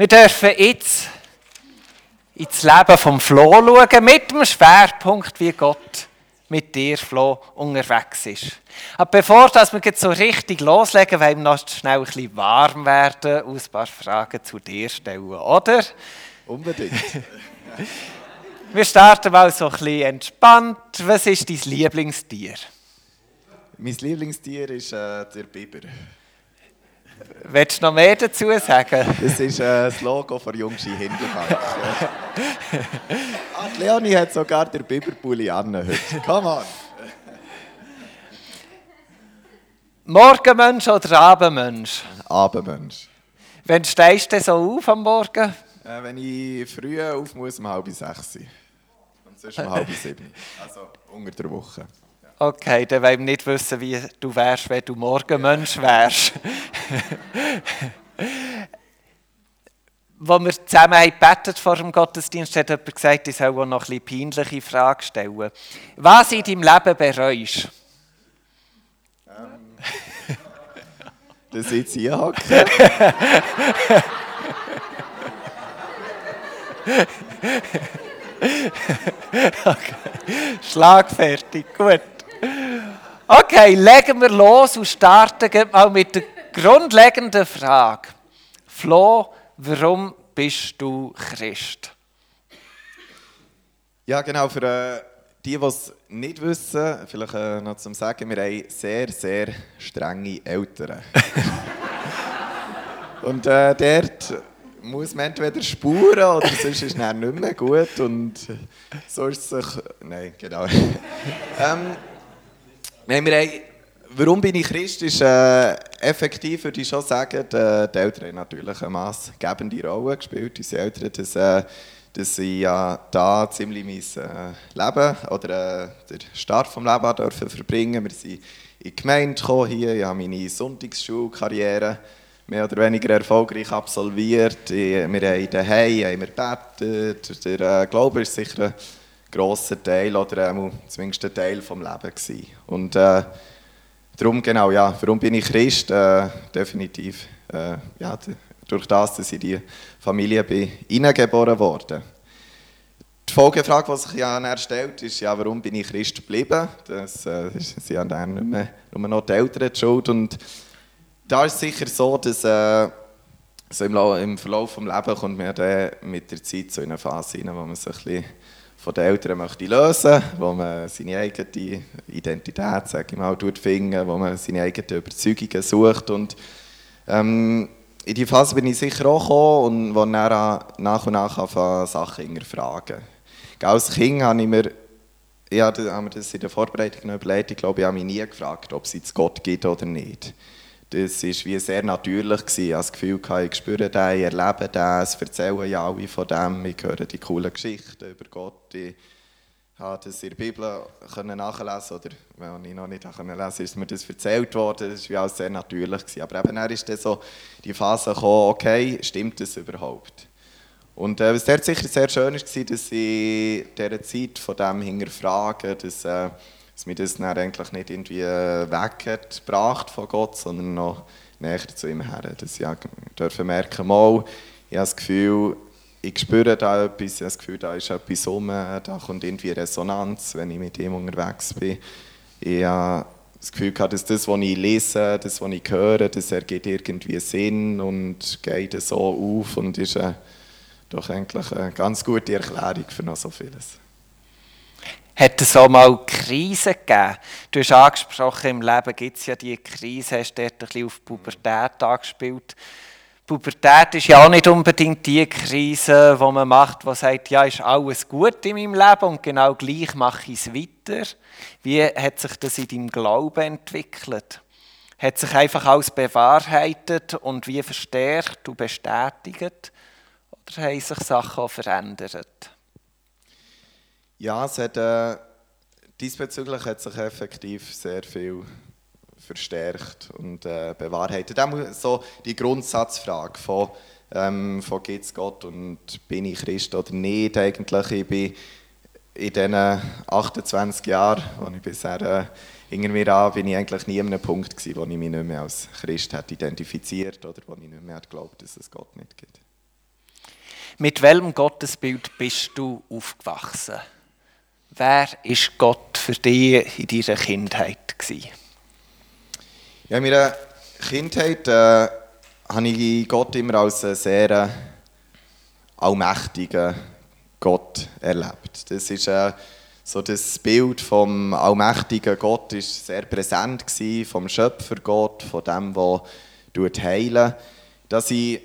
Wir dürfen jetzt ins Leben vom Flo schauen, mit dem Schwerpunkt, wie Gott mit dir, Flo, unterwegs ist. Aber bevor dass wir jetzt so richtig loslegen, wollen wir noch schnell ein bisschen warm werden und ein paar Fragen zu dir stellen, oder? Unbedingt. Wir starten mal so ein bisschen entspannt. Was ist dein Lieblingstier? Mein Lieblingstier ist äh, der Biber. Willst du noch mehr dazu sagen? Das ist äh, das Logo von Jungschi Hinterbank. ah, Leonie hat sogar den Biberpulli an heute. Come on! Morgenmensch oder Abendmensch? Abendmensch. Wann stehst du so auf am Morgen? Äh, wenn ich früh auf muss, um halb sechs. Und sonst um halb sieben. Also unter der Woche. Okay, dann wollen wir nicht wissen, wie du wärst, wenn du morgen Mensch wärst. Als wir zusammen gebetet vor dem Gottesdienst, hat jemand gesagt, ich soll auch noch eine peinliche Frage stellen. Was in deinem Leben bereust ähm, ich jetzt hier hocke. okay. Schlagfertig, gut. Okay, legen wir los und starten mal mit der grundlegenden Frage. Flo, warum bist du Christ? Ja, genau. Für äh, die, die es nicht wissen, vielleicht äh, noch zum Sagen, wir haben sehr, sehr strenge Eltern. Und äh, dort muss man entweder spuren oder sonst ist es nicht mehr gut. Und so ist es sich. Nein, genau. ähm, Nein, wir haben, warum bin ich Christ, ist äh, effektiv, würde ich schon sagen, die, die Eltern natürlich eine maßgebende Rolle gespielt. Unsere Eltern, dass, äh, dass ja da ziemlich mein äh, Leben oder äh, den Start vom Leben dürfen verbringen. Wir sind in die Gemeinde gekommen hier, ich habe meine Sonntagsschulkarriere mehr oder weniger erfolgreich absolviert. Wir haben daheim haben wir. Der Glaube ist sicher grosser Teil oder äh, zumindest ein Teil des Lebens gewesen. Und äh, darum genau, ja, warum bin ich Christ? Äh, definitiv, äh, ja, durch das, dass ich in die Familie bin, hineingeboren wurde. Die Folgefrage, die sich ja stellt, ist, ja, warum bin ich Christ geblieben? Das äh, sind dann nicht mehr, nur noch die Eltern die schuld. Und da ist es sicher so, dass äh, so im, im, Verlauf des Lebens kommt man dann mit der Zeit so in eine Phase hinein, wo man sich ein bisschen von den Eltern möchte lösen wo man seine eigene Identität sage ich mal, finden, wo man seine eigenen Überzeugungen sucht. Und, ähm, in die Phase bin ich sicher auch gekommen und wo dann nach und nach anfangen, Sachen hinterfragen. Als Kind habe ich mir, ja, haben wir das in der Vorbereitung noch überlegt, ich glaube, ich habe mich nie gefragt, ob es jetzt Gott gibt oder nicht das war wie sehr natürlich. Gewesen. Ich hatte das Gefühl, ich spüre den, ich erlebe den, es erzählen ja alle von dem, ich höre die coolen Geschichten über Gott. Ich habe das in der Bibel nachlesen oder wenn ich noch nicht lesen konnte, ist mir das erzählt worden. Das war alles sehr natürlich. Gewesen. Aber eben dann ist dann so die Phase gekommen, okay, stimmt das überhaupt? Und äh, was dort sicher sehr schön war, dass ich in dieser Zeit von dem hinterfragen, dass... Äh, dass mich das dann eigentlich nicht irgendwie äh, weggebracht von Gott, sondern noch näher zu ihm her. Dass ich dürfen merken, mal, ich habe das Gefühl, ich spüre da etwas, ich habe das Gefühl, da ist etwas rum, da kommt irgendwie Resonanz, wenn ich mit ihm unterwegs bin. Ich habe das Gefühl gehabt, dass das, was ich lese, das, was ich höre, das ergibt irgendwie Sinn und geht so auf und ist äh, doch eigentlich eine ganz gute Erklärung für noch so vieles. Hat es auch mal Krisen gegeben? Du hast angesprochen, im Leben gibt es ja die Krise, hast dort ein bisschen auf Pubertät angespielt. Pubertät ist ja auch nicht unbedingt die Krise, die man macht, die sagt, ja, ist alles gut in meinem Leben und genau gleich mache ich es weiter. Wie hat sich das in deinem Glauben entwickelt? Hat sich einfach alles bewahrheitet und wie verstärkt und bestätigt? Oder haben sich Sachen auch verändert? Ja, es hat, äh, diesbezüglich hat sich effektiv sehr viel verstärkt und äh, bewahrheitet. So die Grundsatzfrage von, ähm, von gibt es Gott und bin ich Christ oder nicht eigentlich. Ich bin in diesen 28 Jahren, die ich bisher äh, irgendwie an, bin ich eigentlich nie an einem Punkt gewesen, wo ich mich nicht mehr als Christ hat identifiziert oder wo ich nicht mehr geglaubt dass es Gott nicht gibt. Mit welchem Gottesbild bist du aufgewachsen? Wer ist Gott für dich in deiner Kindheit? Ja, in meiner Kindheit äh, habe ich Gott immer als einen sehr allmächtigen Gott erlebt. Das ist äh, so das Bild vom allmächtigen Gott ist sehr präsent gewesen, vom Schöpfer Gott, von dem, der heilen. Dass ich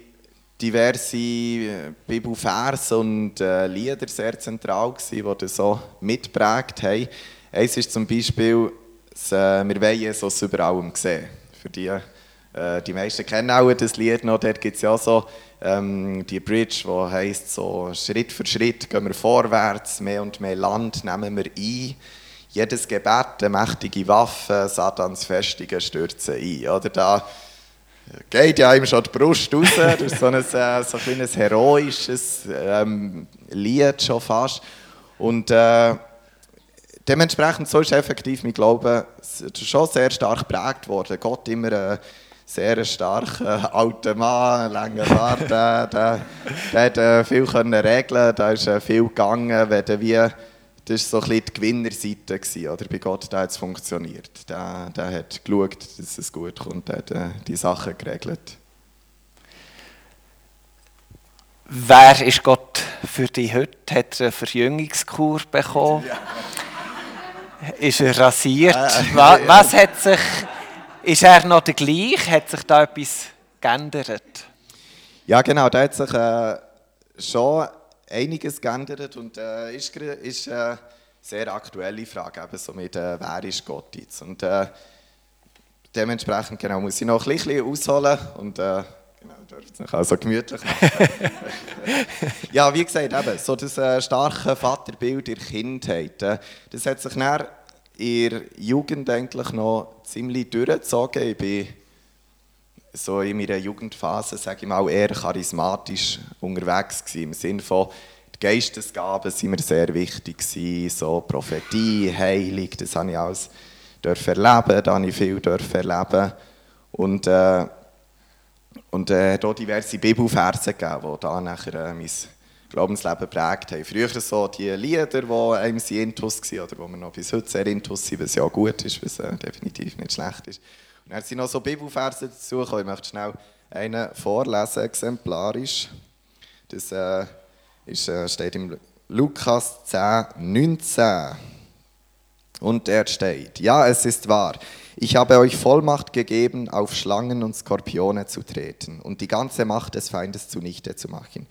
diverse äh, Bibelverse und äh, Lieder sehr zentral gewesen, die das so mitprägt haben. Eins ist zum Beispiel, dass, äh, wir wollen Jesus über allem sehen. Für die, äh, die meisten kennen auch das Lied noch, dort gibt es ja so ähm, die Bridge, die heisst so, Schritt für Schritt gehen wir vorwärts, mehr und mehr Land nehmen wir ein. Jedes Gebet, eine mächtige Waffe, Satans Festungen stürzen ein. Oder da geht ja ihm schon die Brust raus. Das ist so ein, äh, so ein heroisches ähm, Lied schon fast. Und äh, dementsprechend so ist effektiv mein Glaube schon sehr stark geprägt worden. Gott immer äh, sehr starker alter Mann, langer Bart, der, der, der hat äh, viel können regeln, da ist äh, viel gegangen, wenn wie das war so ein die Gewinnerseite. Gewesen, oder? Bei Gott hat es funktioniert. Der, der hat geschaut, dass es gut kommt, der hat äh, die Sachen geregelt. Wer ist Gott für dich heute? Hat er eine Verjüngungskur bekommen? Ja. Ist er rasiert? Äh, was, was hat sich... Ist er noch der gleiche? Hat sich da etwas geändert? Ja, genau. Da hat sich äh, schon einiges geändert und äh, ist, ist eine äh, sehr aktuelle Frage, eben so mit äh, «Wer ist Gott jetzt?» Und äh, dementsprechend genau, muss ich noch ein bisschen ausholen und äh, genau, dürft es also gemütlich machen. ja, wie gesagt, eben, so das äh, starke Vaterbild in der Kindheit, äh, das hat sich dann in der Jugend eigentlich noch ziemlich durchgezogen. Ich bin so in meiner Jugendphase, sage ich mal, eher charismatisch unterwegs gewesen, im Sinne von die Geistesgaben sind mir sehr wichtig gewesen, so Prophetie, Heilung, das habe ich alles erleben, da habe ich viel erleben und äh, und äh, hier diverse Bibelverse gegeben, die da nachher äh, mein Glaubensleben prägt haben. Früher so die Lieder, die einem intus waren, oder wo man noch bis heute sehr intus sind, was ja gut ist, was äh, definitiv nicht schlecht ist. Und dann sind noch so Bibelverse dazu. Ich möchte schnell einen vorlesen, exemplarisch. Das äh, ist, äh, steht im Lukas 10, 19. Und er steht, ja, es ist wahr. Ich habe euch Vollmacht gegeben, auf Schlangen und Skorpione zu treten und die ganze Macht des Feindes zunichte zu machen.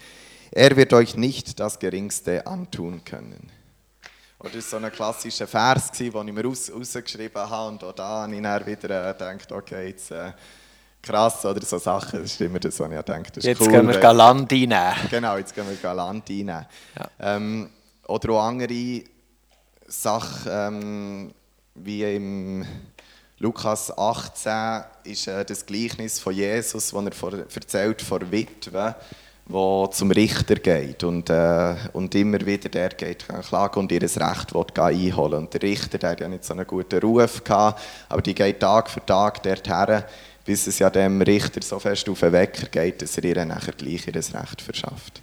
Er wird euch nicht das Geringste antun können. Und das war so ein klassischer Vers, den ich mir raus, rausgeschrieben habe. Und auch da habe ich dann wieder äh, gedacht, okay, jetzt äh, krass, oder so Sachen, das ist immer das, was ich denke, das ist Jetzt cool, gehen wir Galant reinnehmen. Genau, jetzt gehen wir Galant reinnehmen. Ja. Ähm, oder auch andere Sachen, ähm, wie im Lukas 18 ist äh, das Gleichnis von Jesus, das er vor, erzählt von Witwe wo zum Richter geht und, äh, und immer wieder der geht klagen und ihr Recht will einholen. Und der Richter der hat ja nicht so einen guten Ruf gehabt, aber die geht Tag für Tag dorthin, bis es ja dem Richter so fest auf den Wecker geht, dass er ihr nachher gleich ihr Recht verschafft.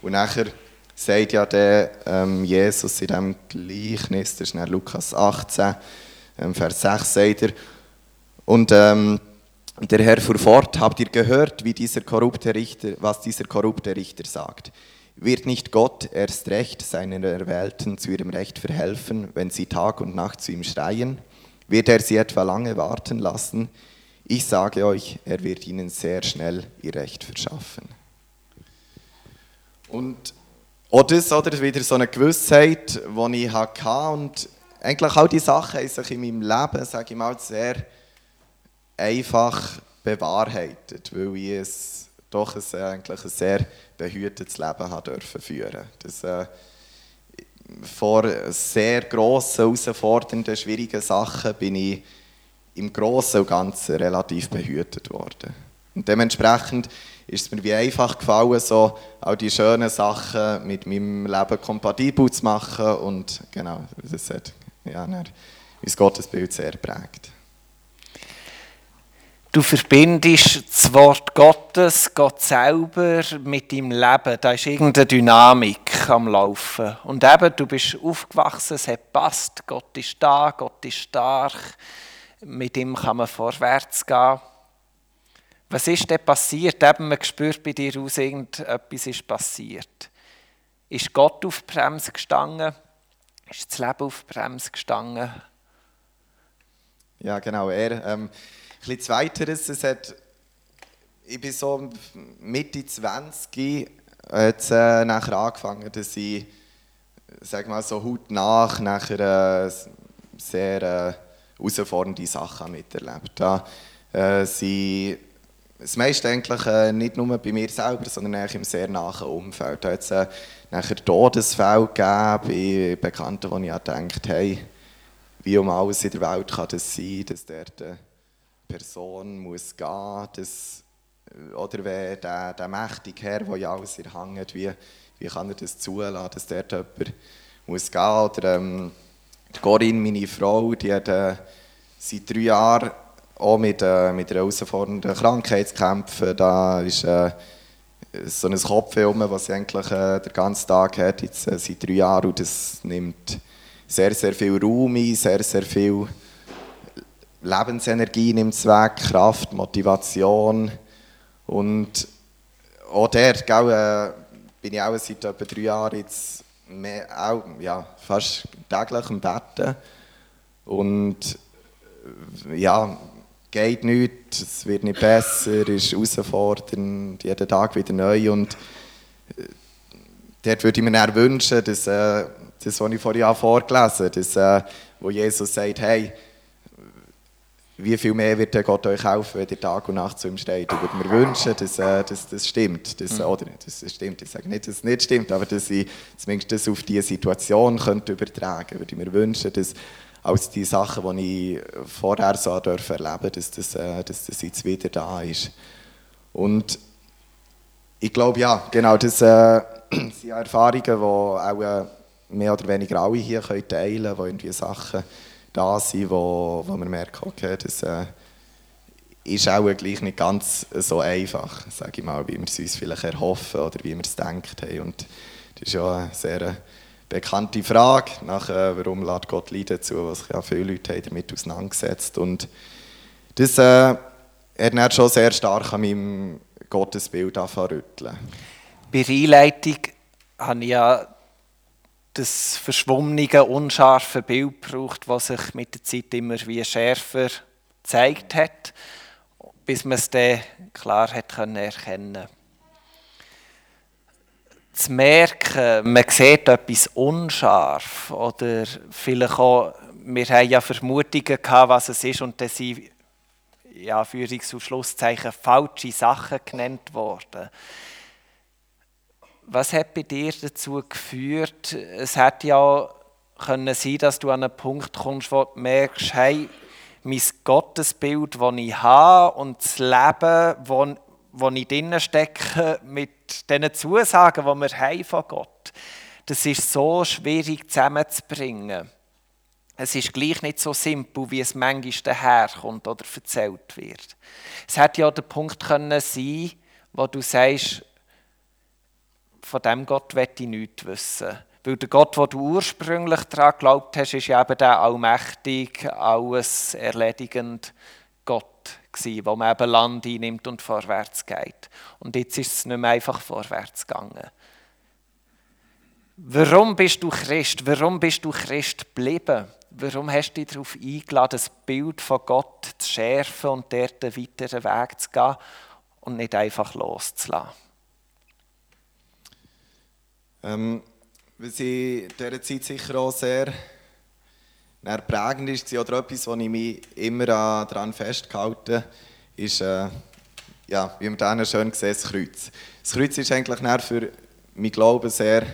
Und nachher sagt ja der ähm, Jesus in diesem Gleichnis, das ist Lukas 18, ähm, Vers 6, sagt er, und ähm, der Herr fuhr fort, habt ihr gehört, wie dieser korrupte Richter, was dieser korrupte Richter sagt? Wird nicht Gott erst recht seinen Erwählten zu ihrem Recht verhelfen, wenn sie Tag und Nacht zu ihm schreien? Wird er sie etwa lange warten lassen? Ich sage euch, er wird ihnen sehr schnell ihr Recht verschaffen. Und auch das oder wieder so eine Gewissheit, die ich hatte und eigentlich all die Sachen haben sich in meinem Leben, sage ich mal, sehr einfach bewahrheitet, weil ich es doch ein, eigentlich ein sehr behütetes Leben habe dürfen führen. Das, äh, vor sehr grossen, herausfordernden, schwierigen Sachen bin ich im Großen und Ganzen relativ behütet worden. Und dementsprechend ist es mir wie einfach gefallen, so auch die schönen Sachen mit meinem Leben kompatibel zu machen und genau, das hat ja, mein Gottesbild sehr prägt. Du verbindest das Wort Gottes, Gott selber, mit deinem Leben. Da ist irgendeine Dynamik am Laufen. Und eben, du bist aufgewachsen, es hat passt. Gott ist da, Gott ist stark. Mit ihm kann man vorwärts gehen. Was ist denn passiert? Eben, man spürt bei dir aus, irgendetwas ist passiert. Ist Gott auf die Bremse gestanden? Ist das Leben auf die Bremse gestanden? Ja, genau. Er, ähm, bisschen Zweiteres, es hat, ich bin so Mitte 20 hat es äh, nachher angefangen, dass ich, sag mal so haut nach, nachher äh, sehr äh, Sachen miterlebt. Da, äh, das meiste eigentlich äh, nicht nur bei mir selber, sondern eigentlich im sehr nahen Umfeld. Da hat es äh, nachher Todesfälle gegeben bei Bekannten, wo ich gedacht hey, wie um alles in der Welt kann das sein, dass dort äh, Person muss gehen muss, oder wenn der, der mächtige Herr, der ja alles erhängt, wie, wie kann er das zulassen, dass dort jemand muss gehen. Oder ähm, die Corinne, meine Frau, die hat äh, seit drei Jahren auch mit, äh, mit einer herausfordernden Krankheit zu kämpfen. Da ist äh, so ein Kopfweh was sie eigentlich äh, den ganzen Tag hat, jetzt, äh, seit drei Jahren. Und das nimmt sehr, sehr viel Raum ein, sehr, sehr viel Lebensenergie nimmt es weg, Kraft, Motivation. Und auch dort gell, äh, bin ich auch seit etwa drei Jahren jetzt mehr, auch, ja, fast täglich im Bett. Und äh, ja, geht nichts, es wird nicht besser, ist herausfordernd, jeden Tag wieder neu. Und äh, dort würde ich mir dann wünschen, dass äh, das, was ich vorhin vorgelesen habe, dass, äh, wo Jesus sagt, hey, wie viel mehr wird der Gott euch helfen, wenn ihr Tag und Nacht zu ihm steht. Ich würde mir wünschen, dass äh, das, das stimmt. Dass, mhm. Oder das stimmt, ich sage nicht, dass es nicht stimmt, aber dass ich zumindest das auf diese Situation könnte übertragen könnte. Würde mir wünschen, dass als die Sachen, die ich vorher so erleben durfte, dass das, äh, dass das jetzt wieder da ist. Und ich glaube, ja, genau, das äh, sind Erfahrungen, die auch äh, mehr oder weniger alle hier teilen können, die irgendwie Sachen da sind, wo, wo man merkt, okay, das äh, ist auch gleich nicht ganz so einfach, sage ich mal, wie wir es uns vielleicht erhoffen oder wie wir es denkt haben. Und das ist ja eine sehr bekannte Frage, nach, äh, warum lädt Gott Leiden zu, was ja viele Leute haben damit auseinandergesetzt. Und das äh, hat schon sehr stark an meinem Gottesbild rütteln. Bei der Einleitung habe ich ja das verschwommene, unscharfe Bild braucht, das sich mit der Zeit immer wie schärfer gezeigt hat, bis man es dann klar hat können erkennen. Zu merken, man sieht etwas unscharf oder vielleicht auch, wir haben ja Vermutungen gehabt, was es ist und dann sind ja, Führungs- und Schlusszeichen falsche Sachen genannt worden was hat bei dir dazu geführt? Es hätte ja können sein, dass du an einen Punkt kommst, wo du merkst, hey, mein Gottesbild, das ich habe und das Leben, wo, wo ich drinnen stecke, mit diesen Zusagen, die wir haben von Gott, das ist so schwierig zusammenzubringen. Es ist gleich nicht so simpel, wie es manchmal daherkommt oder erzählt wird. Es hätte ja der Punkt können sein, wo du sagst, von dem Gott möchte ich nichts wissen. Weil der Gott, wo du ursprünglich daran geglaubt hast, ist eben der allmächtig, alles erledigend Gott gewesen, wo man eben Land einnimmt und vorwärts geht. Und jetzt ist es nicht mehr einfach vorwärts gegangen. Warum bist du Christ? Warum bist du Christ geblieben? Warum hast du dich darauf eingeladen, das Bild von Gott zu schärfen und dort einen weiteren Weg zu gehen und nicht einfach loszulassen? Ähm, was in dieser Zeit sicher auch sehr prägend ist, oder etwas, wo ich mich immer daran festgehalten habe, ist, äh, ja, wie man dann schön sieht, das Kreuz. Das Kreuz ist eigentlich für mein Glauben sehr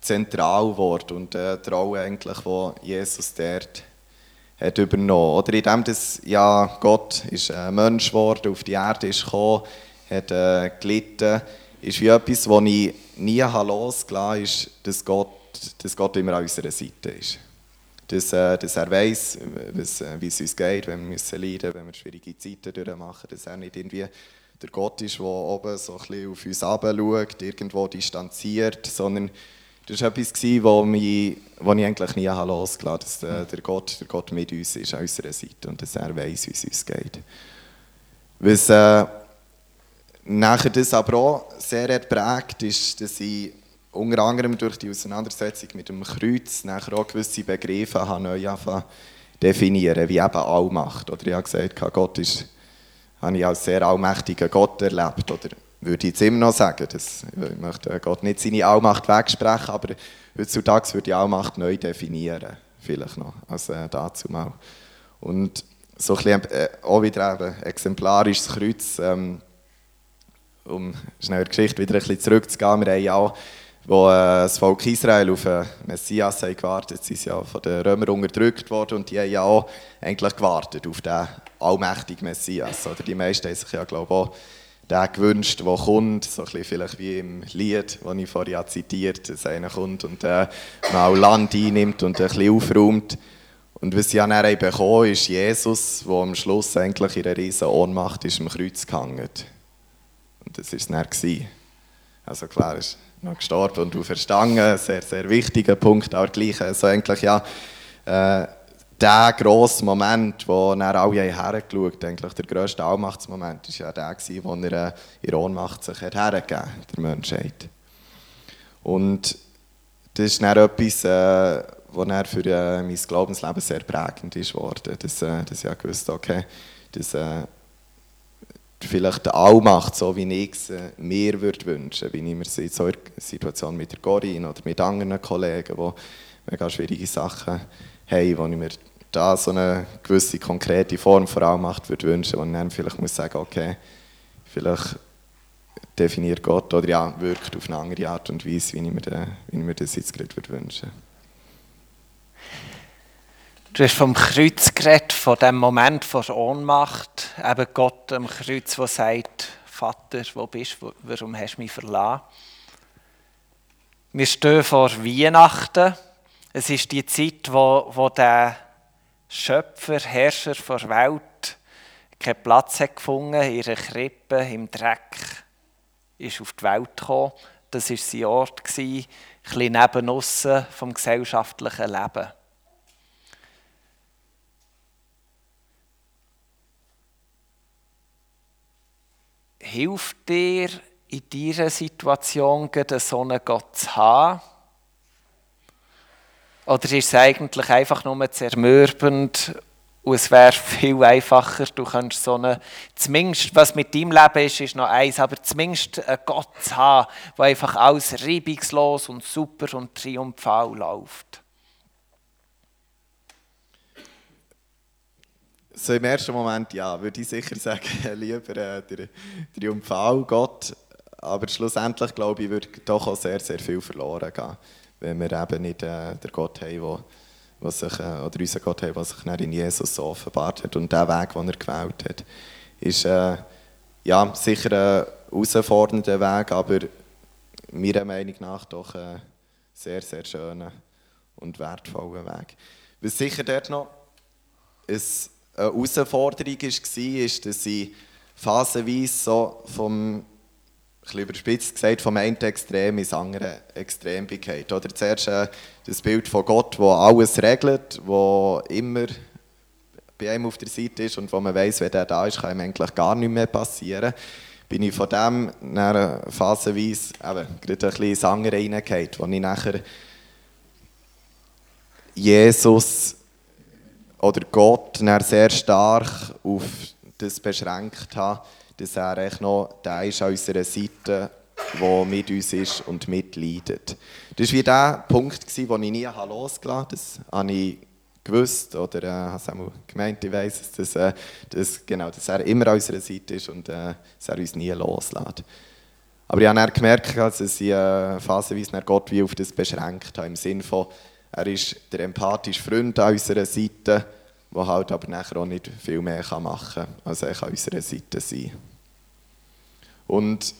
zentral geworden und äh, die Rolle eigentlich, die Jesus dort hat übernommen. Oder in dem, dass ja, Gott ist ein Mensch geworden, auf die Erde ist gekommen, hat äh, gelitten, ist wie etwas, das ich nie losgelassen habe, ist, dass Gott, dass Gott immer an unserer Seite ist. dass, äh, dass er weiß, wie es uns geht, wenn wir müssen leiden wenn wir schwierige Zeiten durchmachen, dass er nicht irgendwie der Gott ist, der oben so ein bisschen auf uns herabschaut, irgendwo distanziert, sondern das war etwas, was ich eigentlich nie losgelassen habe, dass der, der, Gott, der Gott mit uns ist, an unserer Seite und dass er weiß, wie es uns geht. Was äh, nachher das aber auch sehr prägt, ist, dass ich unter anderem durch die Auseinandersetzung mit dem Kreuz nachher auch gewisse Begriffe habe neu definieren, wie eben Allmacht. Oder ich habe gesagt, Gott ist, habe ich als sehr allmächtigen Gott erlebt. Oder würde ich jetzt immer noch sagen. Das, ich möchte Gott nicht seine Allmacht wegsprechen, aber heutzutage würde ich Allmacht neu definieren. Vielleicht noch, als äh, dazu mal. Und so ein bisschen, äh, auch wieder eben exemplarisch das Kreuz, ähm, um schnell die Geschichte wieder ein bisschen zurückzugehen. Wir haben ja wo äh, das Volk Israel auf den Messias haben gewartet, sie sind ja von den Römern unterdrückt worden und die haben ja auch eigentlich gewartet auf den allmächtigen Messias. Oder die meisten haben sich ja, glaube ich, auch gewünscht, der kommt, so ein vielleicht wie im Lied, das ich vorhin zitiert habe, dass einer kommt und äh, mal Land einnimmt und ein bisschen aufräumt. Und was sie dann bekommen ist Jesus, der am Schluss eigentlich in einer riesen Ohnmacht ist am Kreuz gehangen. Und das war es dann. Also klar, ist noch gestorben und auferstanden, sehr, sehr wichtiger Punkt, aber gleich, also eigentlich ja, äh, der grosse Moment, wo dann alle hergeschaut haben, eigentlich der grösste Allmachtsmoment, war ja der, wo er äh, in Ohnmacht sich hergegeben hat, der Menschheit. Und das ist dann etwas, äh, was für äh, mein Glaubensleben sehr prägend ist worden. Dass, äh, dass ich gewusst okay, dass äh, vielleicht die Allmacht, so wie ich es mir würde wünschen, wie ich mir in so einer Situation mit der Corinne oder mit anderen Kollegen, die mega schwierige Sachen haben, wo ich mir da so eine gewisse konkrete Form vor allem macht, würde wünschen, wo dann vielleicht muss sagen, okay, vielleicht definiert Gott oder ja, wirkt auf eine andere Art und Weise, wie ich mir, den, wie ich mir das jetzt gerade würde wünschen Du hast vom Kreuz geredet, von dem Moment von Ohnmacht, eben Gott am Kreuz, der sagt, Vater, wo bist du, warum hast du mich verlassen? Wir stehen vor Weihnachten. Es ist die Zeit, wo, wo der Schöpfer, Herrscher der Welt keinen Platz hat gefunden, in ihrer Krippe, im Dreck, ist auf die Welt gekommen. Das war sein Ort, ein bisschen neben vom gesellschaftlichen Leben. Hilft dir in dieser Situation, einen Gott zu haben? Oder ist es eigentlich einfach nur zermürbend und es wäre viel einfacher, du könntest so eine, zumindest was mit deinem Leben ist, ist noch eins, aber zumindest einen Gott zu haben, der einfach alles reibungslos und super und triumphal läuft. So im ersten Moment ja, würde ich sicher sagen, lieber äh, der triumphal Gott, aber schlussendlich glaube ich, würde doch auch sehr, sehr viel verloren gehen wenn wir eben nicht äh, den Gott haben, wo, was sich, äh, oder unseren Gott haben, was sich in Jesus so offenbart hat. Und der Weg, den er gewählt hat, ist äh, ja, sicher ein herausfordernder Weg, aber meiner Meinung nach doch ein sehr, sehr schöner und wertvoller Weg. Was sicher dort noch eine Herausforderung war, ist, dass ich phasenweise so vom überspitzt gesagt, vom einen Extrem ins andere Extrem geht. Oder zuerst äh, das Bild von Gott, der alles regelt, der immer bei einem auf der Seite ist und wo man weiß, wenn der da ist, kann ihm eigentlich gar nicht mehr passieren. Bin ich von dem nach phasenweise eben, gerade ein bisschen ins andere reingegangen, wo ich nachher Jesus oder Gott sehr stark auf das beschränkt habe, dass er echt noch der ist an unserer Seite, der mit uns ist und mitleidet. Das war wie der Punkt, den ich nie losgelassen habe. Das habe ich gewusst oder äh, habe es auch gemeint, ich weiss dass, äh, dass, genau, dass er immer an unserer Seite ist und äh, dass er uns nie loslässt. Aber ich habe dann gemerkt, dass ich äh, phasenweise Gott wie auf das beschränkt habe, im Sinne von, er ist der empathische Freund an unserer Seite, der halt aber nachher auch nicht viel mehr machen kann, als er an unserer Seite sein. Und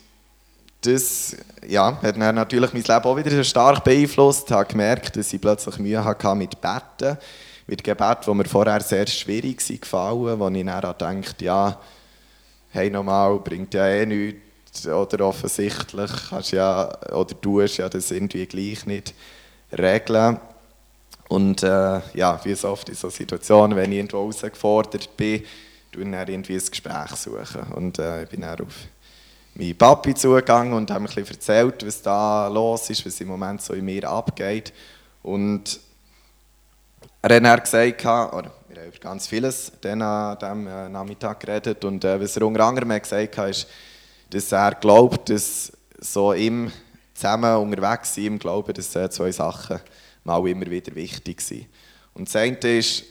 das ja, hat dann natürlich mein Leben auch wieder stark beeinflusst. Ich habe gemerkt, dass ich plötzlich Mühe hatte mit Betten. Mit Gebet, die mir vorher sehr schwierig gefallen, wo ich dann dachte, ja, hey nochmal, bringt ja eh nichts. Oder offensichtlich kannst ja, oder tust ja das irgendwie gleich nicht regeln. Und äh, ja, wie so oft in solchen Situationen, wenn ich irgendwo herausgefordert bin, tue ich dann irgendwie ein Gespräch suchen. Und äh, ich bin dann auf meinen Papi zugegangen und habe mir ein erzählt, was da los ist, was im Moment so in mir abgeht. Und er hat dann gesagt, oder wir haben über ganz vieles dann an diesem äh, Nachmittag geredet und äh, was er unter anderem gesagt hat, ist, dass er glaubt, dass so im zusammen unterwegs sein, im Glauben, dass äh, zwei Sachen mal immer wieder wichtig sind. Und das eine ist,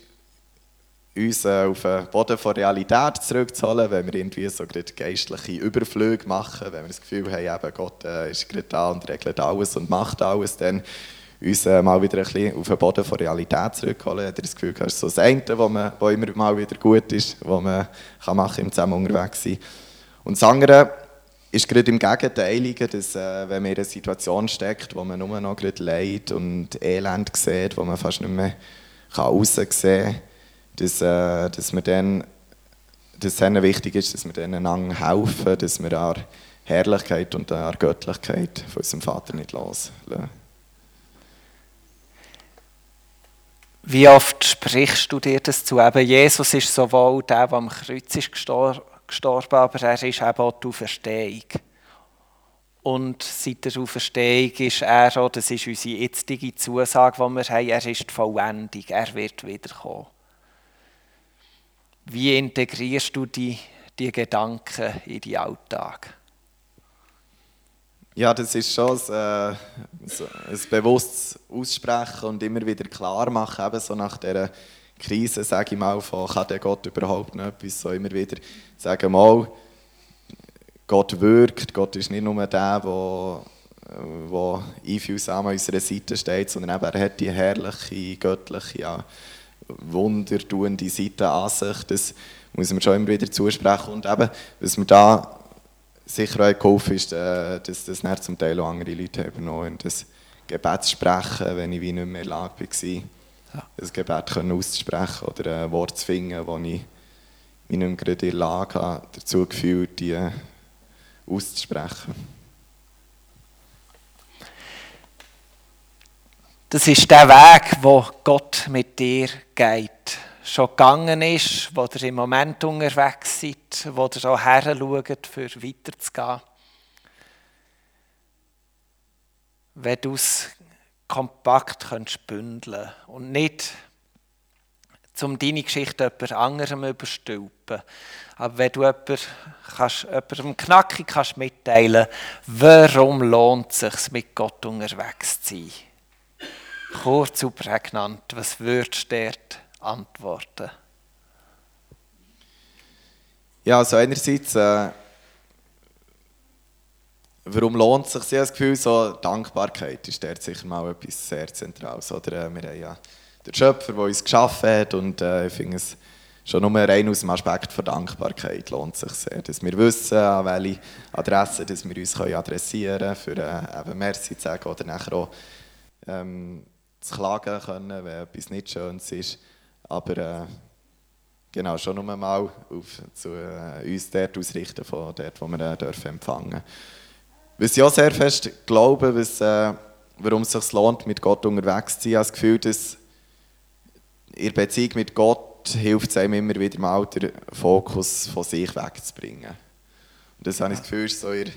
uns auf den Boden der Realität zurückzuholen, wenn wir irgendwie so geistliche Überflüge machen, wenn wir das Gefühl haben, eben Gott äh, ist gerade da und regelt alles und macht alles, dann uns äh, mal wieder ein bisschen auf den Boden der Realität zurückholen. Habe das Gefühl, das ist so das eine, was, man, was immer mal wieder gut ist, was man kann machen im Zusammen unterwegs sein. Und das andere ist gerade im Gegenteilige, dass äh, wenn man in einer Situation steckt, wo man nur noch gerade Leid und Elend sieht, wo man fast nicht mehr raussehen kann, dass, äh, dass, man dann, dass es dann wichtig ist, dass wir denen einander helfen, dass wir an Herrlichkeit und an Göttlichkeit von unserem Vater nicht loslassen. Wie oft sprichst du dir das zu? Eben, Jesus ist sowohl der, der am Kreuz ist gestorben, gestorben, aber er ist eben auch die Auferstehung. Und seit der Auferstehung ist er auch, das ist unsere jetzige Zusage, die wir haben, er ist die Vollendung, er wird wiederkommen. Wie integrierst du die, die Gedanken in deinen Alltag? Ja, das ist schon ein, äh, ein bewusstes Aussprechen und immer wieder klar machen, eben so nach dieser Krise, sage ich mal, von kann der Gott überhaupt noch etwas, so immer wieder sagen, mal, Gott wirkt, Gott ist nicht nur der, der wo einfühlsam an unserer Seite steht, sondern eben, er hat die herrliche, göttliche, ja, wundertuende Seite an sich. Das muss man schon immer wieder zusprechen. Und eben, was mir da sicher auch geholfen ist, äh, dass das nicht zum Teil auch andere Leute haben übernommen und das Gebet sprechen, wenn ich wie nicht mehr in der Lage war ja. ein Gebet können auszusprechen oder ein Wort zu finden, wo ich mich nicht gerade in der Lage habe, dazu gefühlt, die auszusprechen. Das ist der Weg, wo Gott mit dir geht. Schon gegangen ist, wo ihr im Moment unterwegs seid, wo ihr auch her schaut, für weiterzugehen. Wenn du es kompakt könntest bündeln und nicht um deine Geschichte jemand anderem überstülpen. Aber wenn du jemand, kannst, jemandem knackig kannst mitteilen warum lohnt es sich, mit Gott unterwegs zu sein? Kurz und prägnant, was würdest du dort antworten? Ja, also einerseits... Äh Warum lohnt es sich? Ich das Gefühl, so Dankbarkeit ist dort sicher mal etwas sehr Zentrales. Oder, äh, wir haben ja den Schöpfer, der uns geschaffen hat und äh, ich finde es schon nur rein aus dem Aspekt der Dankbarkeit lohnt es sich sehr, dass wir wissen, an welche Adresse dass wir uns können adressieren können, für äh, eben Merci zu sagen oder nachher auch ähm, zu klagen können, wenn etwas nicht Schönes ist. Aber äh, genau, schon nur mal auf, zu äh, uns dort ausrichten, von dort, wo wir äh, dürfen empfangen dürfen. Was ich auch sehr fest glaube, was, äh, warum es sich lohnt, mit Gott unterwegs zu sein, ich habe das Gefühl, dass in Beziehung mit Gott hilft es einem immer wieder mal, den Fokus von sich wegzubringen. Und das habe ich das Gefühl, ist so in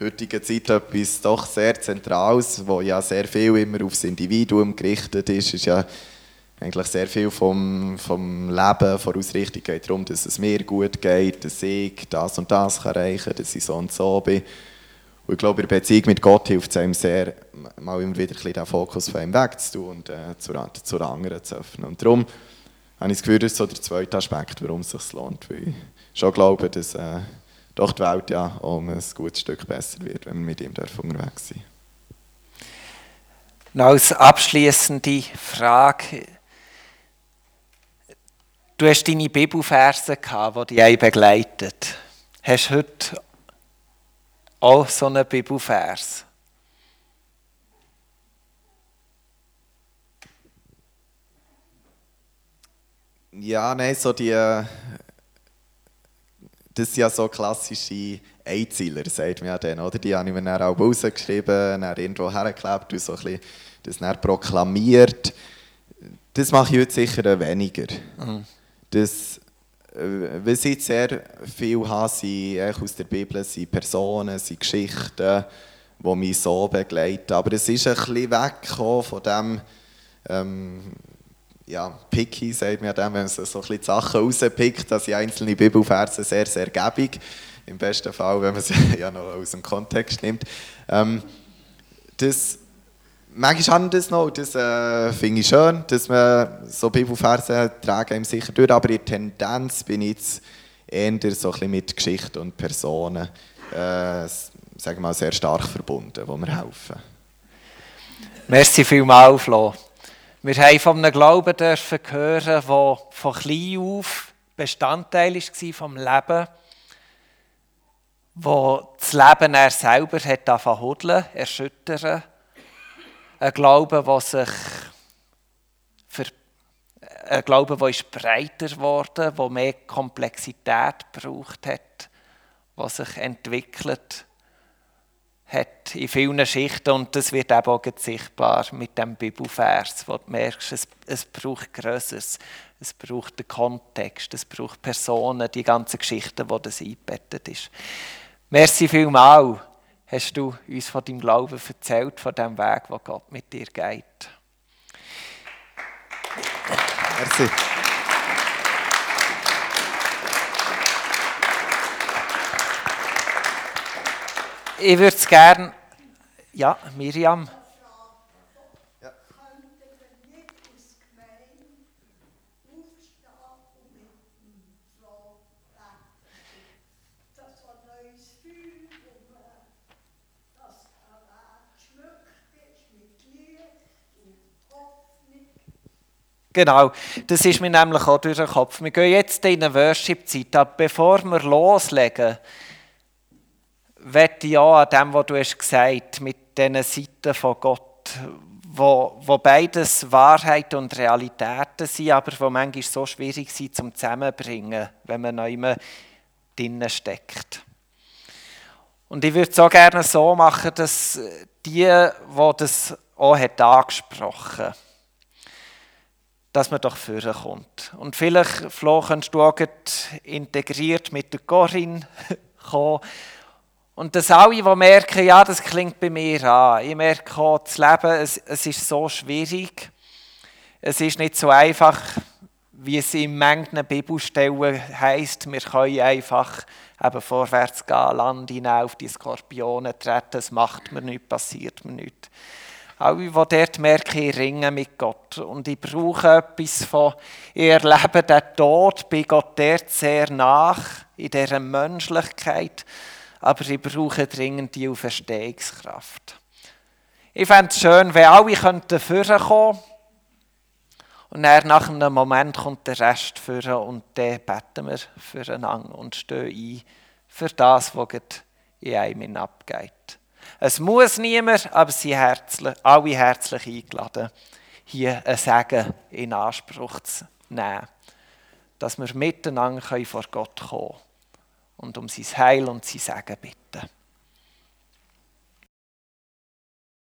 der heutigen Zeit etwas doch sehr Zentrales, wo ja sehr viel immer aufs Individuum gerichtet ist, ist ja eigentlich sehr viel vom, vom Leben, von Ausrichtung geht darum, dass es mir gut geht, dass ich das und das erreichen kann, dass ich so und so bin. Und ich glaube, in der Beziehung mit Gott hilft es einem sehr, mal immer wieder ein den Fokus von ihm wegzutun und äh, zur, zur anderen zu öffnen. Und darum habe ich das Gefühl, das ist so der zweite Aspekt, warum es sich lohnt. Weil ich schon glaube, dass äh, doch die Welt ja um ein gutes Stück besser wird, wenn wir mit ihm unterwegs sind. Und als abschließende Frage. Du hast deine Bibelverse gehabt, die dich begleitet. Hast du heute auch so ein Bibelvers? Ja, nein, so die. Das sind ja so klassische Einzieler, sagt man ja dann, oder? Die habe ich mir dann auch rausgeschrieben, dann irgendwo hergeklebt und so ein bisschen das dann proklamiert. Das mache ich heute sicher weniger. Mhm. Das, äh, was ich sehr viel habe, sind aus der Bibel, sind Personen, sind Geschichten, die mich so begleiten. Aber es ist ein bisschen weggekommen von dem, ähm, ja, picky, sagt man dem, wenn man so ein bisschen die Sachen rauspickt, dass ich einzelne Bibelverse sehr, sehr gäbig. Im besten Fall, wenn man sie ja noch aus dem Kontext nimmt. Ähm, das, manchmal habe ich das noch, das äh, finde ich schön, dass man so Bibelverse tragen ihm sicher durch, aber in der Tendenz bin ich jetzt eher so mit Geschichte und Personen, äh, wir mal, sehr stark verbunden, die mir helfen. Merci vielmals, Flo. Wir haben von einem Glauben dürfen hören, der von klein auf Bestandteil war vom Leben, wo das Leben er selber hat hudeln, erschüttern. Ein Glaube, der sich für ein Glaube, der ist breiter geworden, der mehr Komplexität braucht hat, der sich entwickelt hat in vielen Schichten. Und das wird eben auch sichtbar mit dem Bibelvers, wo du merkst, es, es braucht Größeres, es braucht den Kontext, es braucht Personen, die ganzen Geschichten, wo das eingebettet ist. Merci vielmal, hast du uns von deinem Glauben erzählt, von dem Weg, wo Gott mit dir geht. Merci. Ich würde es gerne. Ja, Miriam. Genau, das ist mir nämlich auch durch den Kopf. Wir gehen jetzt in eine Worship-Zeit, aber bevor wir loslegen, wette ich auch an dem, was du hast gesagt mit diesen Seiten von Gott, wo, wo beides Wahrheit und Realitäten sind, aber wo manchmal so schwierig sind zum Zusammenbringen, wenn man noch immer drinnen steckt. Und ich würde es auch gerne so machen, dass die, die das auch hat angesprochen hat, dass man doch vorkommt. Und vielleicht, Flo, kannst du auch integriert mit der Corinne kommen und dass alle, die merken, ja, das klingt bei mir an. Ich merke auch, das Leben, es, es ist so schwierig. Es ist nicht so einfach, wie es in manchen Bibelstellen heisst, wir können einfach eben vorwärts gehen, Land hinein, auf die Skorpione treten, es macht mir nichts, passiert mir nichts. Alle, die dort merken, ich ringe mit Gott und ich brauche etwas von, ich erlebe den Tod bei Gott dort sehr nach, in dieser Menschlichkeit, aber ich brauche dringend die Auferstehungskraft. Ich fände es schön, wenn alle könnten vorkommen und nach einem Moment kommt der Rest führen und dann beten wir füreinander und stehen ein für das, was in einem abgeht. Es muss niemand, aber sie herzlich, alle herzlich eingeladen, hier ein Segen in Anspruch zu nehmen, dass wir miteinander vor Gott kommen können und um sein Heil und sein Segen bitten.